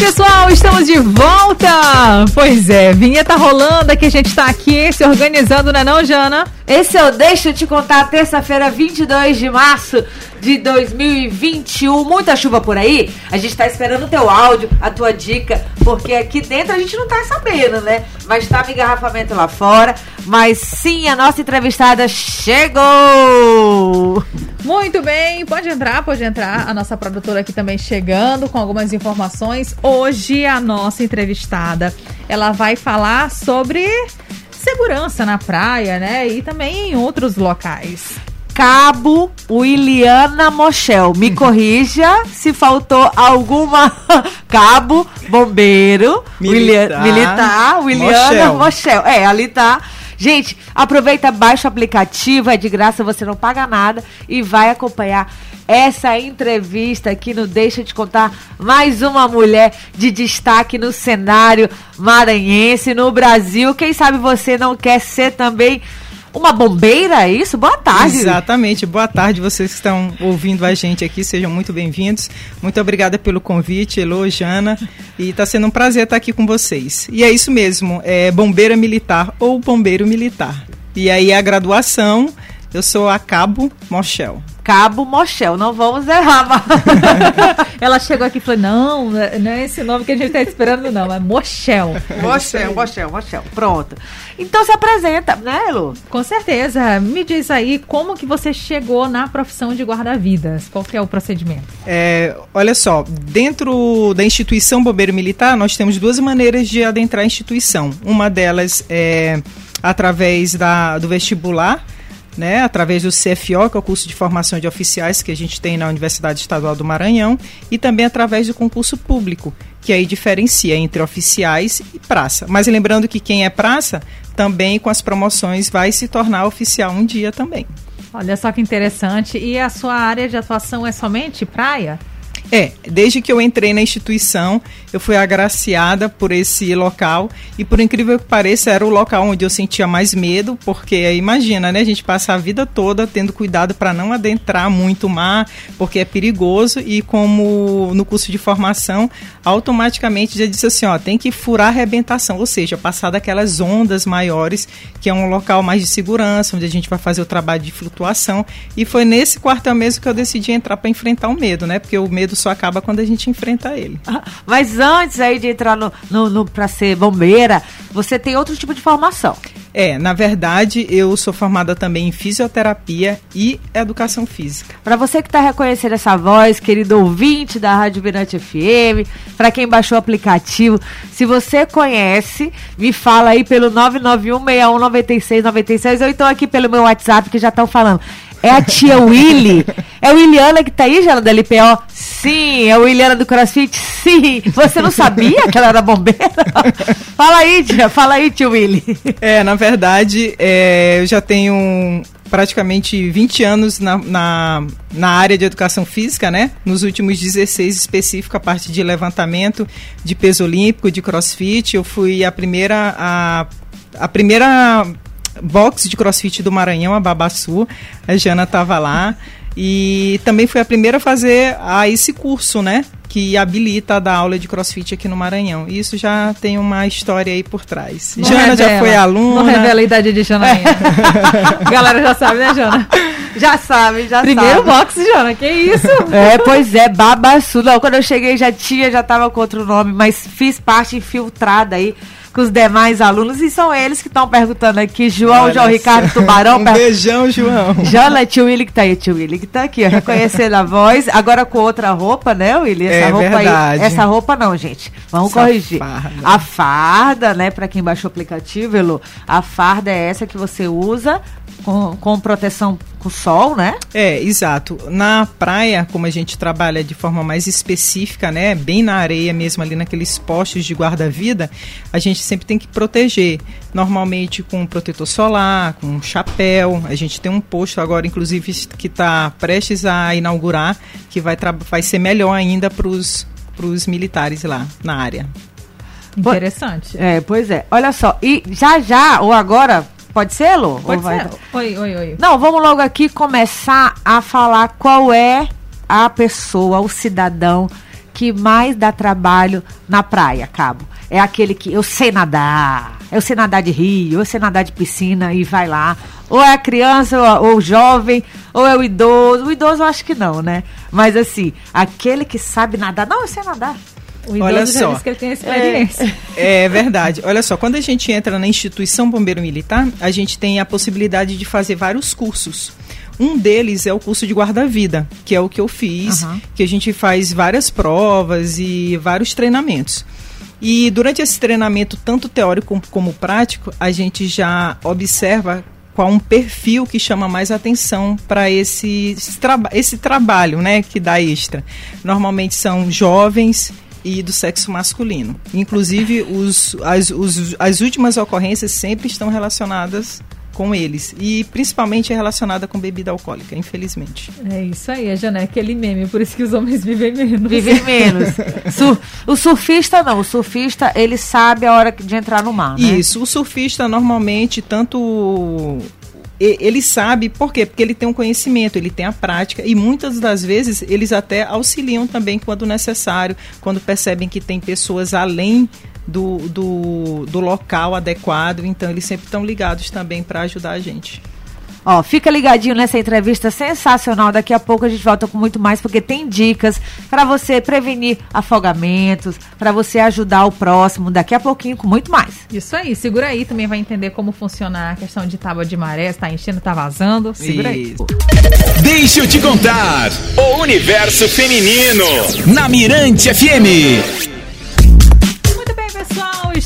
Pessoal, estamos de volta. Pois é, vinheta rolando aqui, a gente tá aqui se organizando, não é não, Jana? Esse eu deixo te contar, terça-feira, 22 de março de 2021. Muita chuva por aí. A gente tá esperando o teu áudio, a tua dica, porque aqui dentro a gente não tá sabendo, né? Mas tá engarrafamento lá fora. Mas sim, a nossa entrevistada chegou! Muito bem, pode entrar, pode entrar. A nossa produtora aqui também chegando com algumas informações. Hoje a nossa entrevistada, ela vai falar sobre segurança na praia, né? E também em outros locais. Cabo Williana Mochel. Me corrija se faltou alguma. Cabo, bombeiro, Militar, militar Williana Mochel. É, ali tá. Gente, aproveita, baixa o aplicativo, é de graça, você não paga nada e vai acompanhar essa entrevista aqui no Deixa te contar mais uma mulher de destaque no cenário maranhense, no Brasil. Quem sabe você não quer ser também uma bombeira, é isso? Boa tarde. Exatamente. Boa tarde, vocês que estão ouvindo a gente aqui, sejam muito bem-vindos. Muito obrigada pelo convite, Elô, Jana. E está sendo um prazer estar aqui com vocês. E é isso mesmo, é bombeira militar ou bombeiro militar. E aí a graduação, eu sou a Cabo Mochel. Cabo Mochel, não vamos errar. Mas... Ela chegou aqui e falou: não, não é esse nome que a gente está esperando, não, é Mochel. Mochel, Mochel, Mochel. Pronto. Então se apresenta, né, Lu? Com certeza. Me diz aí como que você chegou na profissão de guarda-vidas. Qual que é o procedimento? É, olha só, dentro da instituição Bombeiro Militar, nós temos duas maneiras de adentrar a instituição. Uma delas é através da, do vestibular né, através do CFO, que é o curso de formação de oficiais que a gente tem na Universidade Estadual do Maranhão, e também através do concurso público, que aí diferencia entre oficiais e praça. Mas lembrando que quem é praça, também com as promoções vai se tornar oficial um dia também. Olha só que interessante. E a sua área de atuação é somente praia? É, desde que eu entrei na instituição, eu fui agraciada por esse local e por incrível que pareça, era o local onde eu sentia mais medo, porque imagina, né, a gente passa a vida toda tendo cuidado para não adentrar muito o mar, porque é perigoso e como no curso de formação, automaticamente já disse assim, ó, tem que furar a arrebentação, ou seja, passar daquelas ondas maiores, que é um local mais de segurança, onde a gente vai fazer o trabalho de flutuação, e foi nesse quartel mesmo que eu decidi entrar para enfrentar o medo, né? Porque o medo só acaba quando a gente enfrenta ele. Ah, mas antes aí de entrar no, no, no para ser bombeira, você tem outro tipo de formação. É, na verdade, eu sou formada também em fisioterapia e educação física. Para você que está reconhecendo essa voz, querido ouvinte da Rádio Mirante FM, para quem baixou o aplicativo, se você conhece, me fala aí pelo 991619696 ou então aqui pelo meu WhatsApp que já estão falando. É a tia Willy? É o Williana que tá aí, Jana, da LPO? Sim. É o Williana do CrossFit? Sim. Você não sabia que ela era bombeira? fala aí, tia. Fala aí, tio Willy. É, na verdade, é, eu já tenho praticamente 20 anos na, na, na, área de educação física, né? Nos últimos 16 específico a parte de levantamento de peso olímpico, de crossfit. Eu fui a primeira a, a primeira box de crossfit do Maranhão, a Babassu. A Jana estava lá. E também foi a primeira a fazer a esse curso, né? Que habilita a dar aula de crossfit aqui no Maranhão. E isso já tem uma história aí por trás. Não Jana revela, já foi aluna. Não revela a idade de Jana ainda. Galera já sabe, né, Jana? Já sabe, já Primeiro sabe. Primeiro box, Jana, que isso? É, pois é, Babassu. Não, quando eu cheguei já tinha, já tava com outro nome, mas fiz parte infiltrada aí com os demais alunos e são eles que estão perguntando aqui. João, Olha João Ricardo Tubarão. um beijão, João. Jana, tio Willi que tá aí, tio Willi que tá aqui, ó, reconhecendo a voz. Agora com outra roupa, né, Willi? Essa é roupa verdade. aí. Essa roupa não, gente. Vamos essa corrigir. Farda. A farda, né, para quem baixou o aplicativo, Elo, a farda é essa que você usa com, com proteção com sol, né? É, exato. Na praia, como a gente trabalha de forma mais específica, né, bem na areia mesmo, ali naqueles postes de guarda-vida, a gente sempre tem que proteger. Normalmente com protetor solar, com chapéu. A gente tem um posto agora, inclusive, que está prestes a inaugurar, que vai, vai ser melhor ainda para os militares lá na área. Interessante. É, pois é. Olha só, e já já, ou agora, Pode ser, Lu? Pode ser. Oi, oi, oi. Não, vamos logo aqui começar a falar qual é a pessoa, o cidadão que mais dá trabalho na praia, Cabo. É aquele que eu sei nadar, eu sei nadar de rio, eu sei nadar de piscina e vai lá. Ou é a criança, ou, ou o jovem, ou é o idoso. O idoso eu acho que não, né? Mas assim, aquele que sabe nadar. Não, eu sei nadar. Olha só. que ele tem experiência. É, é, verdade. Olha só, quando a gente entra na instituição bombeiro militar, a gente tem a possibilidade de fazer vários cursos. Um deles é o curso de guarda-vida, que é o que eu fiz, uhum. que a gente faz várias provas e vários treinamentos. E durante esse treinamento, tanto teórico como prático, a gente já observa qual um perfil que chama mais atenção para esse, esse, traba esse trabalho né, que dá extra. Normalmente são jovens e do sexo masculino. Inclusive, os, as, os, as últimas ocorrências sempre estão relacionadas com eles. E principalmente é relacionada com bebida alcoólica, infelizmente. É isso aí, a Jané, aquele meme, por isso que os homens vivem menos. Vivem menos. Sur, o surfista não, o surfista ele sabe a hora de entrar no mar. Né? Isso, o surfista normalmente, tanto ele sabe por quê? Porque ele tem um conhecimento, ele tem a prática e muitas das vezes eles até auxiliam também quando necessário, quando percebem que tem pessoas além do, do, do local adequado, então eles sempre estão ligados também para ajudar a gente. Ó, fica ligadinho nessa entrevista sensacional. Daqui a pouco a gente volta com muito mais, porque tem dicas para você prevenir afogamentos, para você ajudar o próximo. Daqui a pouquinho com muito mais. Isso aí, segura aí. Também vai entender como funciona a questão de tábua de maré, está enchendo, está vazando. Segura Isso. aí. Deixa eu te contar. O universo feminino na Mirante FM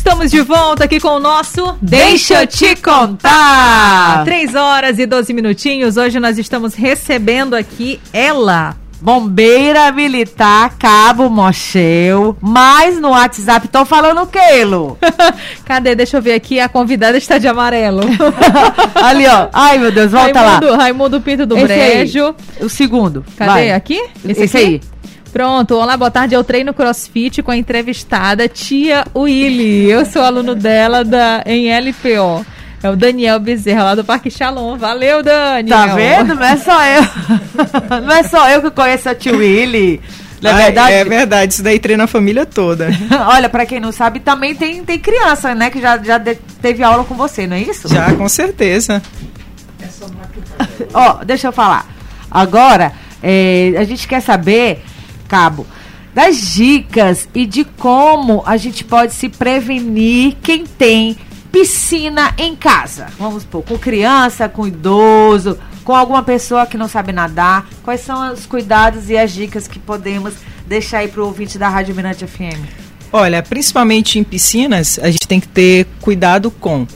estamos de volta aqui com o nosso Deixa eu te contar. Três horas e 12 minutinhos. Hoje nós estamos recebendo aqui ela. Bombeira Militar Cabo Mochel. Mas no WhatsApp estão falando o que, Lu? Cadê? Deixa eu ver aqui. A convidada está de amarelo. Ali, ó. Ai, meu Deus, volta Raimundo, lá. Raimundo Pinto do Esse Brejo. Aí, o segundo. Cadê? Vai. Aqui? Esse, Esse aqui? aí. Pronto, olá, boa tarde. Eu treino crossfit com a entrevistada Tia Willy. Eu sou aluno dela da, em LPO. É o Daniel Bezerra, lá do Parque Shalom. Valeu, Daniel. Tá vendo? Não é só eu. Não é só eu que conheço a Tia Willy. Não é verdade? É verdade, isso daí treina a família toda. Olha, para quem não sabe, também tem, tem criança, né, que já, já de, teve aula com você, não é isso? Já, com certeza. Ó, oh, deixa eu falar. Agora, é, a gente quer saber cabo das dicas e de como a gente pode se prevenir quem tem piscina em casa. Vamos supor, com criança, com idoso, com alguma pessoa que não sabe nadar. Quais são os cuidados e as dicas que podemos deixar aí para o ouvinte da Rádio Mirante FM? Olha, principalmente em piscinas, a gente tem que ter cuidado com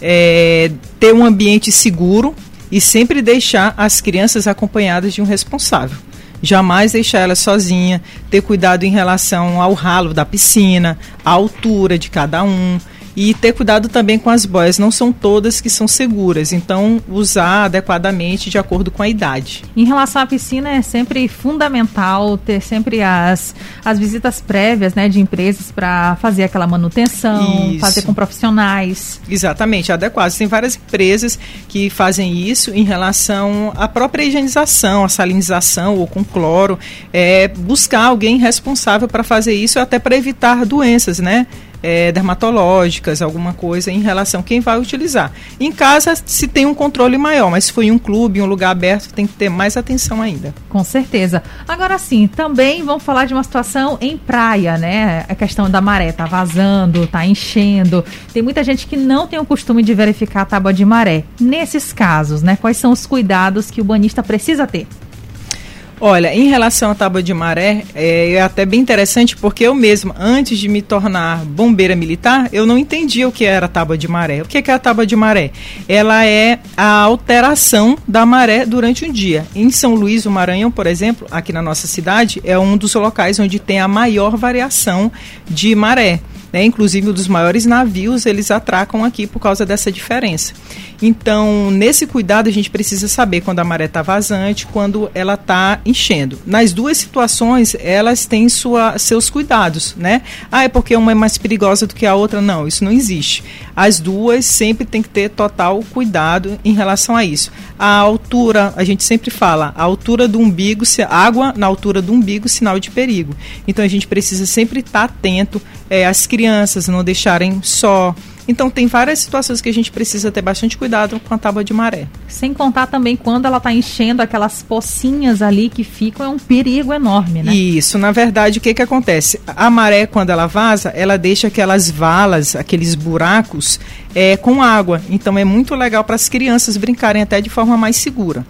é, ter um ambiente seguro e sempre deixar as crianças acompanhadas de um responsável jamais deixar ela sozinha, ter cuidado em relação ao ralo da piscina, a altura de cada um. E ter cuidado também com as boias, não são todas que são seguras, então usar adequadamente de acordo com a idade. Em relação à piscina, é sempre fundamental ter sempre as, as visitas prévias né, de empresas para fazer aquela manutenção, isso. fazer com profissionais. Exatamente, adequados. Tem várias empresas que fazem isso em relação à própria higienização, a salinização ou com cloro. É, buscar alguém responsável para fazer isso, até para evitar doenças, né? É, dermatológicas, alguma coisa em relação a quem vai utilizar. Em casa se tem um controle maior, mas se for em um clube, em um lugar aberto, tem que ter mais atenção ainda. Com certeza. Agora sim, também vamos falar de uma situação em praia, né? A questão da maré tá vazando, tá enchendo. Tem muita gente que não tem o costume de verificar a tábua de maré. Nesses casos, né? Quais são os cuidados que o banista precisa ter? Olha, em relação à tábua de maré, é, é, até bem interessante porque eu mesma, antes de me tornar bombeira militar, eu não entendia o que era a tábua de maré. O que é a tábua de maré? Ela é a alteração da maré durante um dia. Em São Luís do Maranhão, por exemplo, aqui na nossa cidade, é um dos locais onde tem a maior variação de maré. Né? Inclusive, um dos maiores navios, eles atracam aqui por causa dessa diferença. Então, nesse cuidado, a gente precisa saber quando a maré está vazante, quando ela está enchendo. Nas duas situações, elas têm sua, seus cuidados, né? Ah, é porque uma é mais perigosa do que a outra? Não, isso não existe. As duas sempre tem que ter total cuidado em relação a isso. A altura, a gente sempre fala, a altura do umbigo, água na altura do umbigo, sinal de perigo. Então, a gente precisa sempre estar atento é, às crianças, não deixarem só então tem várias situações que a gente precisa ter bastante cuidado com a tábua de maré. Sem contar também quando ela está enchendo aquelas pocinhas ali que ficam, é um perigo enorme, né? Isso, na verdade, o que que acontece? A maré, quando ela vaza, ela deixa aquelas valas, aqueles buracos é, com água. Então é muito legal para as crianças brincarem até de forma mais segura.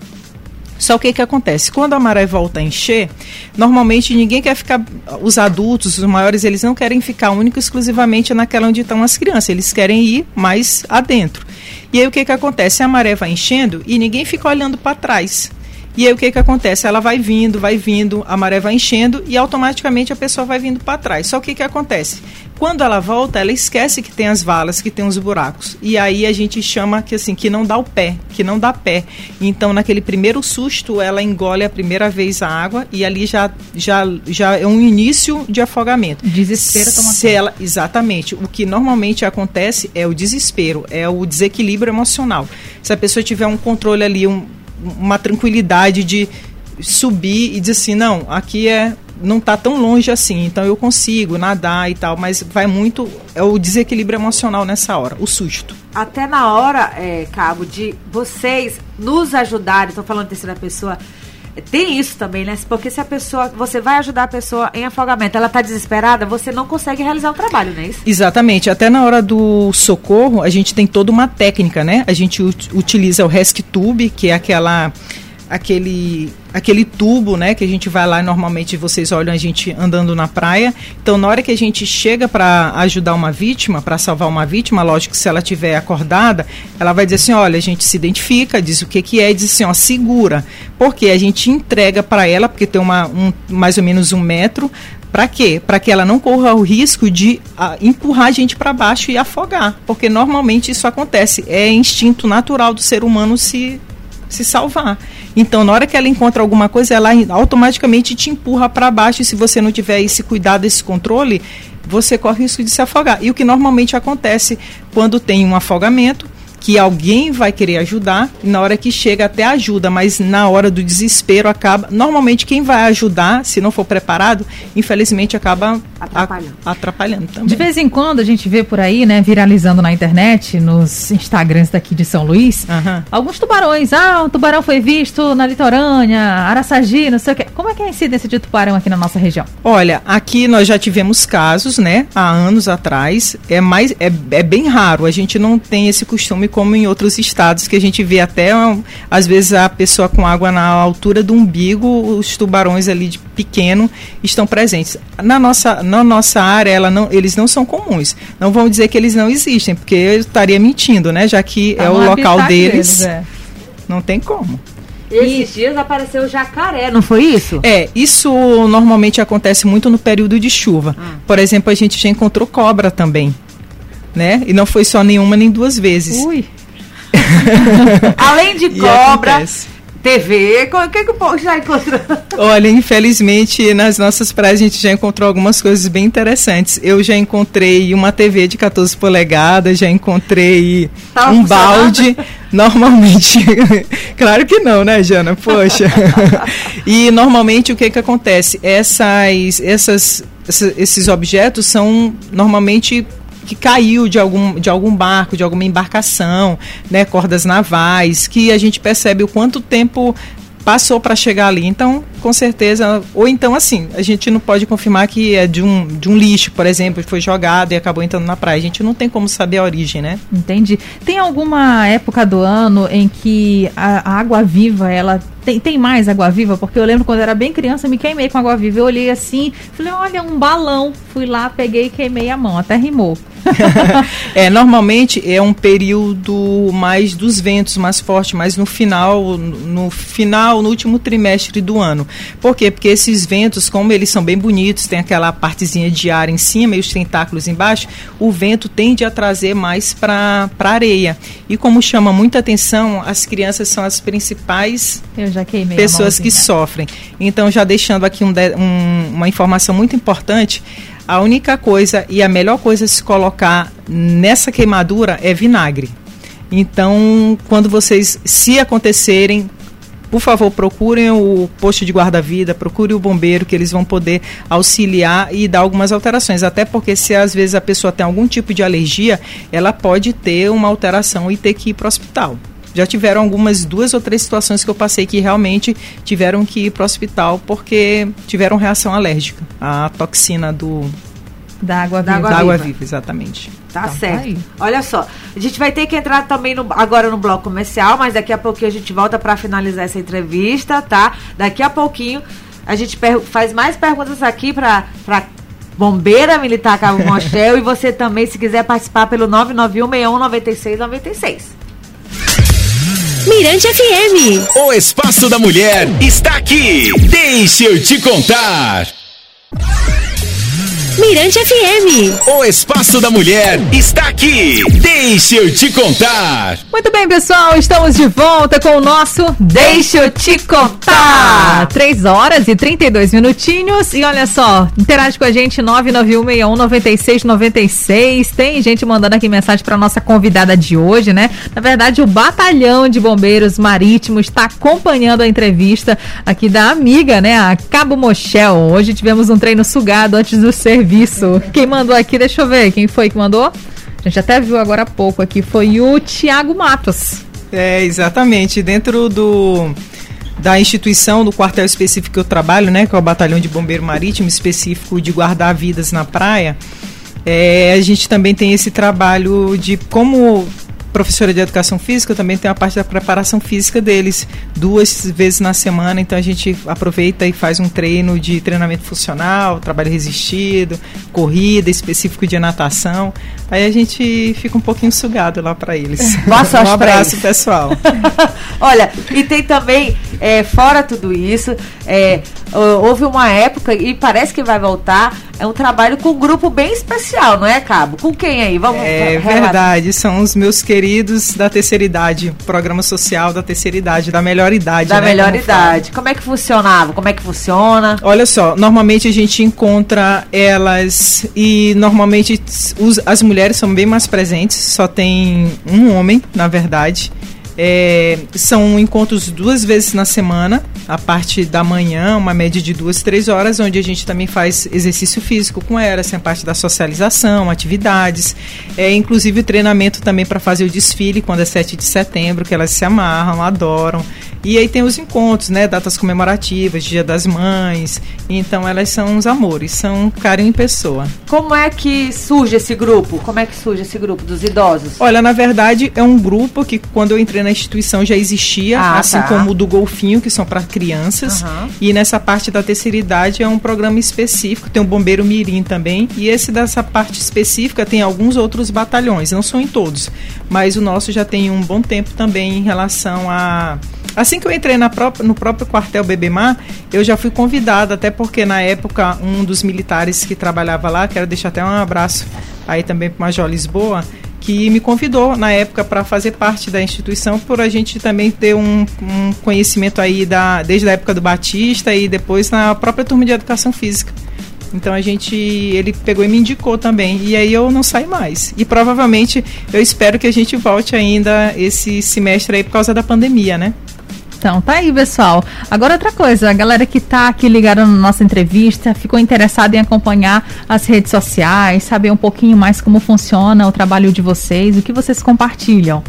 Só que o que acontece? Quando a maré volta a encher, normalmente ninguém quer ficar. Os adultos, os maiores, eles não querem ficar único exclusivamente naquela onde estão as crianças. Eles querem ir mais adentro. E aí o que, que acontece? A maré vai enchendo e ninguém fica olhando para trás. E aí o que, que acontece? Ela vai vindo, vai vindo, a maré vai enchendo e automaticamente a pessoa vai vindo para trás. Só que o que acontece? Quando ela volta, ela esquece que tem as valas, que tem os buracos. E aí a gente chama que assim, que não dá o pé, que não dá pé. Então, naquele primeiro susto, ela engole a primeira vez a água e ali já, já, já é um início de afogamento. Desespero toma Se ela, Exatamente. O que normalmente acontece é o desespero, é o desequilíbrio emocional. Se a pessoa tiver um controle ali, um, uma tranquilidade de subir e dizer assim, não, aqui é não está tão longe assim, então eu consigo nadar e tal, mas vai muito é o desequilíbrio emocional nessa hora, o susto. Até na hora, é, Cabo, de vocês nos ajudarem, estou falando terceira pessoa, tem isso também, né? Porque se a pessoa, você vai ajudar a pessoa em afogamento, ela está desesperada, você não consegue realizar o trabalho, não é isso? Exatamente. Até na hora do socorro, a gente tem toda uma técnica, né? A gente utiliza o rescue tube, que é aquela aquele aquele tubo, né, que a gente vai lá e normalmente vocês olham a gente andando na praia. Então, na hora que a gente chega para ajudar uma vítima, para salvar uma vítima, lógico que se ela estiver acordada, ela vai dizer assim: olha, a gente se identifica, diz o que, que é, diz assim: ó, segura. Porque a gente entrega para ela, porque tem uma, um, mais ou menos um metro, para quê? Para que ela não corra o risco de a, empurrar a gente para baixo e afogar. Porque normalmente isso acontece. É instinto natural do ser humano se, se salvar. Então, na hora que ela encontra alguma coisa, ela automaticamente te empurra para baixo. E se você não tiver esse cuidado, esse controle, você corre o risco de se afogar. E o que normalmente acontece quando tem um afogamento que alguém vai querer ajudar, e na hora que chega até ajuda, mas na hora do desespero acaba. Normalmente quem vai ajudar, se não for preparado, infelizmente acaba atrapalhando, a, atrapalhando também. De vez em quando a gente vê por aí, né, viralizando na internet, nos Instagrams daqui de São Luís, uhum. alguns tubarões. Ah, um tubarão foi visto na litorânea, Araçagi, não sei o que. Como é que é a incidência de tubarão aqui na nossa região? Olha, aqui nós já tivemos casos, né, há anos atrás. É mais, é, é bem raro. A gente não tem esse costume como em outros estados que a gente vê até às vezes a pessoa com água na altura do umbigo, os tubarões ali de pequeno estão presentes. Na nossa, na nossa área, ela não, eles não são comuns. Não vão dizer que eles não existem, porque eu estaria mentindo, né? Já que tá é o local deles. deles é. Não tem como. Esses dias apareceu o jacaré, não foi isso? É, isso normalmente acontece muito no período de chuva. Ah. Por exemplo, a gente já encontrou cobra também né? E não foi só nenhuma nem duas vezes. Ui. Além de cobra, TV, o que, que o povo já encontrou? Olha, infelizmente, nas nossas praias a gente já encontrou algumas coisas bem interessantes. Eu já encontrei uma TV de 14 polegadas, já encontrei Tava um balde. Normalmente, claro que não, né, Jana? Poxa. e normalmente o que que acontece? Essas, essas, esses objetos são normalmente que caiu de algum, de algum barco, de alguma embarcação, né, cordas navais, que a gente percebe o quanto tempo passou para chegar ali. Então, com certeza, ou então assim, a gente não pode confirmar que é de um, de um lixo, por exemplo, que foi jogado e acabou entrando na praia. A gente não tem como saber a origem, né? Entendi. Tem alguma época do ano em que a, a água viva, ela tem, tem mais água viva? Porque eu lembro quando eu era bem criança, me queimei com água viva. Eu olhei assim, falei, olha, um balão. Fui lá, peguei e queimei a mão, até rimou. é, normalmente é um período mais dos ventos mais forte, mas no final, no final, no último trimestre do ano. Por quê? Porque esses ventos, como eles são bem bonitos, tem aquela partezinha de ar em cima e os tentáculos embaixo, o vento tende a trazer mais para a areia. E como chama muita atenção, as crianças são as principais pessoas que sofrem. Então, já deixando aqui um, um, uma informação muito importante, a única coisa e a melhor coisa a se colocar nessa queimadura é vinagre. Então, quando vocês, se acontecerem, por favor, procurem o posto de guarda-vida, procure o bombeiro, que eles vão poder auxiliar e dar algumas alterações. Até porque, se às vezes a pessoa tem algum tipo de alergia, ela pode ter uma alteração e ter que ir para o hospital. Já tiveram algumas duas ou três situações que eu passei que realmente tiveram que ir para o hospital porque tiveram reação alérgica à toxina do da água viva. Da água, da água viva. exatamente. Tá então, certo. Tá Olha só, a gente vai ter que entrar também no, agora no bloco comercial, mas daqui a pouquinho a gente volta para finalizar essa entrevista, tá? Daqui a pouquinho a gente faz mais perguntas aqui para Bombeira Militar Cabo Mochel e você também, se quiser participar pelo 991 96 96. Mirante FM. O Espaço da Mulher está aqui. Deixa eu te contar. Mirante FM. O Espaço da Mulher está aqui. Deixa eu te contar. Muito bem, pessoal, estamos de volta com o nosso Deixa eu te contar. 3 horas e 32 minutinhos. E olha só, interage com a gente 991619696. Tem gente mandando aqui mensagem para nossa convidada de hoje, né? Na verdade, o Batalhão de Bombeiros Marítimos está acompanhando a entrevista aqui da amiga, né? A Cabo Mochel. Hoje tivemos um treino sugado antes do serviço serviço. Quem mandou aqui, deixa eu ver, quem foi que mandou? A gente até viu agora há pouco aqui, foi o Tiago Matos. É, exatamente. Dentro do da instituição, do quartel específico que eu trabalho, né, que é o Batalhão de Bombeiro Marítimo, específico de guardar vidas na praia, é, a gente também tem esse trabalho de como professora de educação física, eu também tenho a parte da preparação física deles, duas vezes na semana, então a gente aproveita e faz um treino de treinamento funcional, trabalho resistido, corrida, específico de natação. Aí a gente fica um pouquinho sugado lá para eles. Boa sorte um abraço, pessoal. Olha, e tem também, é, fora tudo isso, é, houve uma época, e parece que vai voltar, é um trabalho com um grupo bem especial, não é, Cabo? Com quem aí? Vamos É verdade, são os meus queridos da terceira idade, programa social da terceira idade, da melhor idade. Da né, melhor como idade. Fala. Como é que funcionava? Como é que funciona? Olha só, normalmente a gente encontra elas e normalmente os, as mulheres são bem mais presentes, só tem um homem, na verdade. É, são encontros duas vezes na semana, a parte da manhã, uma média de duas, três horas, onde a gente também faz exercício físico com elas, tem a parte da socialização, atividades, é, inclusive o treinamento também para fazer o desfile quando é 7 de setembro, que elas se amarram, adoram. E aí tem os encontros, né? Datas comemorativas, Dia das Mães. Então elas são os amores, são carinho em pessoa. Como é que surge esse grupo? Como é que surge esse grupo dos idosos? Olha, na verdade é um grupo que quando eu entrei na instituição já existia, ah, assim tá. como o do Golfinho, que são para crianças. Uhum. E nessa parte da terceira idade é um programa específico, tem o Bombeiro Mirim também. E esse dessa parte específica tem alguns outros batalhões, não são em todos, mas o nosso já tem um bom tempo também em relação a Assim que eu entrei no próprio quartel Bebemar, eu já fui convidada, até porque na época um dos militares que trabalhava lá, quero deixar até um abraço aí também para o Major Lisboa, que me convidou na época para fazer parte da instituição, por a gente também ter um, um, conhecimento aí da, desde a época do Batista e depois na própria turma de educação física. Então a gente, ele pegou e me indicou também, e aí eu não saí mais. E provavelmente eu espero que a gente volte ainda esse semestre aí por causa da pandemia, né? Então, tá aí, pessoal. Agora outra coisa, a galera que tá aqui ligada na nossa entrevista, ficou interessada em acompanhar as redes sociais, saber um pouquinho mais como funciona o trabalho de vocês, o que vocês compartilham.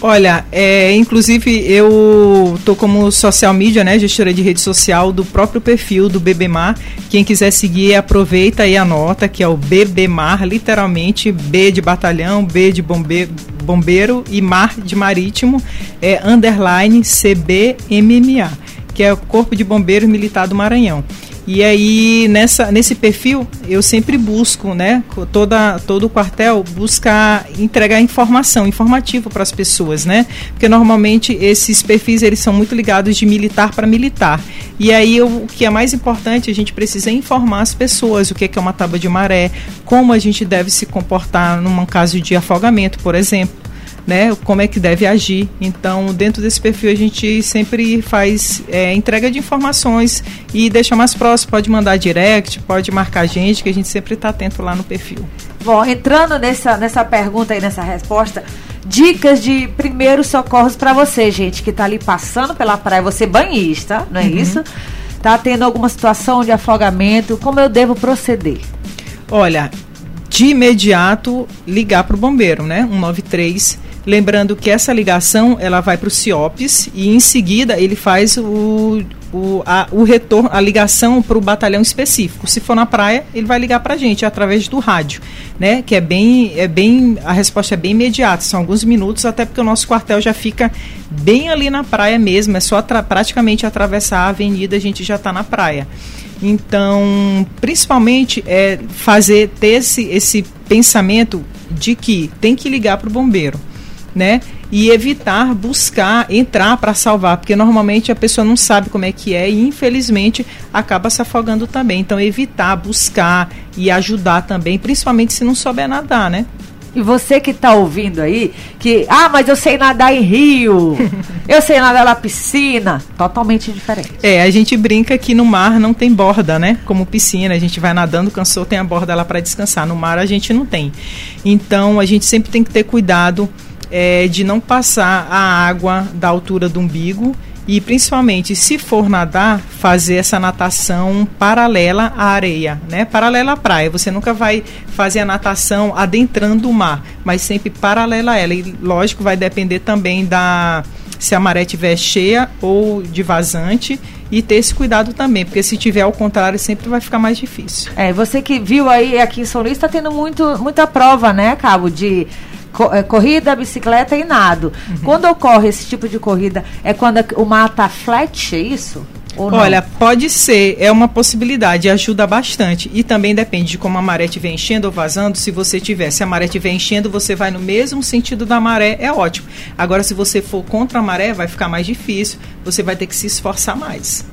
Olha, é, inclusive eu tô como social media, né, gestora de rede social do próprio perfil do Bebemar. Quem quiser seguir, aproveita e anota que é o Bebemar, literalmente B de batalhão, B de bombeiro, bombeiro e mar de marítimo, é underline CBMMA, que é o Corpo de Bombeiros Militar do Maranhão. E aí, nessa, nesse perfil, eu sempre busco, né, toda, todo o quartel buscar entregar informação, informativo para as pessoas, né? Porque normalmente esses perfis, eles são muito ligados de militar para militar. E aí, eu, o que é mais importante, a gente precisa informar as pessoas o que é, que é uma tábua de maré, como a gente deve se comportar num caso de afogamento, por exemplo né, como é que deve agir. Então, dentro desse perfil, a gente sempre faz é, entrega de informações e deixa mais próximo. Pode mandar direct, pode marcar a gente, que a gente sempre está atento lá no perfil. Bom, entrando nessa, nessa pergunta e nessa resposta, dicas de primeiros socorros para você, gente, que está ali passando pela praia, você banhista, não é uhum. isso? Tá tendo alguma situação de afogamento, como eu devo proceder? Olha, de imediato ligar para o bombeiro, né? 193 Lembrando que essa ligação ela vai para o CIOPS e em seguida ele faz o, o, a, o retorno, a ligação para o batalhão específico. Se for na praia, ele vai ligar para a gente através do rádio, né? Que é bem, é bem, a resposta é bem imediata, são alguns minutos, até porque o nosso quartel já fica bem ali na praia mesmo, é só praticamente atravessar a avenida, a gente já está na praia. Então, principalmente é fazer ter esse, esse pensamento de que tem que ligar para o bombeiro né? E evitar buscar entrar para salvar, porque normalmente a pessoa não sabe como é que é e infelizmente acaba se afogando também. Então evitar buscar e ajudar também, principalmente se não souber nadar, né? E você que está ouvindo aí, que, ah, mas eu sei nadar em rio, eu sei nadar na piscina, totalmente diferente. É, a gente brinca que no mar não tem borda, né? Como piscina, a gente vai nadando, cansou, tem a borda lá para descansar. No mar a gente não tem. Então a gente sempre tem que ter cuidado é, de não passar a água da altura do umbigo e principalmente se for nadar, fazer essa natação paralela à areia, né? Paralela à praia. Você nunca vai fazer a natação adentrando o mar, mas sempre paralela a ela. E lógico, vai depender também da se a maré estiver cheia ou de vazante e ter esse cuidado também, porque se tiver ao contrário sempre vai ficar mais difícil. É, você que viu aí aqui em São Luís está tendo muito, muita prova, né, Cabo, de corrida, bicicleta e nado. Uhum. Quando ocorre esse tipo de corrida, é quando o mar está flat, é isso? Olha, pode ser, é uma possibilidade, ajuda bastante. E também depende de como a maré estiver enchendo ou vazando. Se você tiver, se a maré estiver enchendo, você vai no mesmo sentido da maré, é ótimo. Agora, se você for contra a maré, vai ficar mais difícil, você vai ter que se esforçar mais.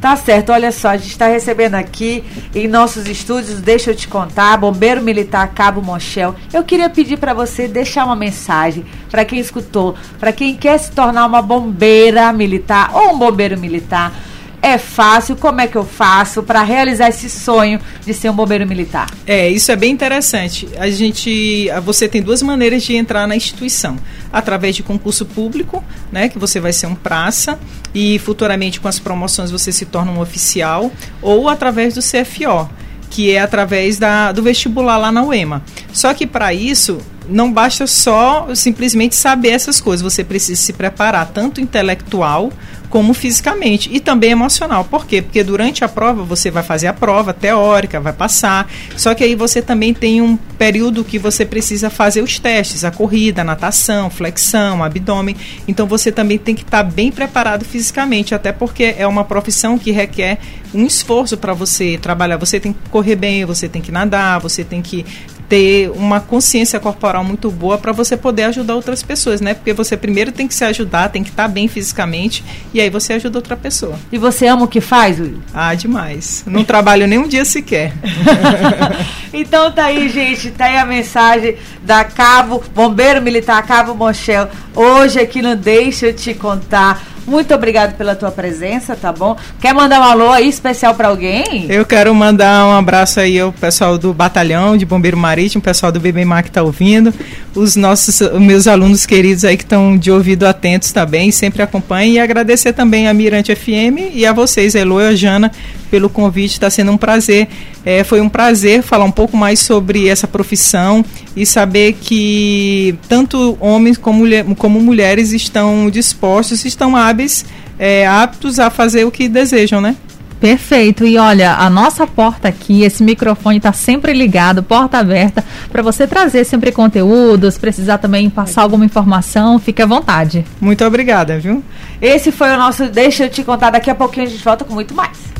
Tá certo, olha só, a gente está recebendo aqui em nossos estúdios, deixa eu te contar, Bombeiro Militar Cabo Mochel. Eu queria pedir para você deixar uma mensagem para quem escutou, para quem quer se tornar uma bombeira militar ou um bombeiro militar é fácil? Como é que eu faço para realizar esse sonho de ser um bombeiro militar? É, isso é bem interessante. A gente, você tem duas maneiras de entrar na instituição: através de concurso público, né, que você vai ser um praça e futuramente com as promoções você se torna um oficial, ou através do CFO, que é através da, do vestibular lá na UEMA. Só que para isso não basta só simplesmente saber essas coisas, você precisa se preparar tanto intelectual como fisicamente e também emocional. Por quê? Porque durante a prova você vai fazer a prova teórica, vai passar, só que aí você também tem um período que você precisa fazer os testes, a corrida, a natação, flexão, abdômen. Então você também tem que estar bem preparado fisicamente, até porque é uma profissão que requer um esforço para você trabalhar. Você tem que correr bem, você tem que nadar, você tem que ter uma consciência corporal muito boa para você poder ajudar outras pessoas, né? Porque você primeiro tem que se ajudar, tem que estar tá bem fisicamente e aí você ajuda outra pessoa. E você ama o que faz, Will? Ah, demais. Não trabalho nem um dia sequer. então tá aí, gente, tá aí a mensagem da Cabo, Bombeiro Militar Cabo Mochel, hoje aqui no Deixa eu te contar muito obrigado pela tua presença, tá bom? Quer mandar um alô aí especial para alguém? Eu quero mandar um abraço aí ao pessoal do Batalhão de Bombeiro Marítimo, pessoal do BBMA que tá ouvindo, os nossos os meus alunos queridos aí que estão de ouvido atentos também, sempre acompanhem e agradecer também a Mirante FM e a vocês, Elo e a Jana, pelo convite, está sendo um prazer. É, foi um prazer falar um pouco mais sobre essa profissão e saber que tanto homens como, como mulheres estão dispostos, estão hábeis, é, aptos a fazer o que desejam, né? Perfeito. E olha, a nossa porta aqui, esse microfone está sempre ligado, porta aberta, para você trazer sempre conteúdos, precisar também passar alguma informação, fique à vontade. Muito obrigada, viu? Esse foi o nosso Deixa eu te contar. Daqui a pouquinho a gente volta com muito mais.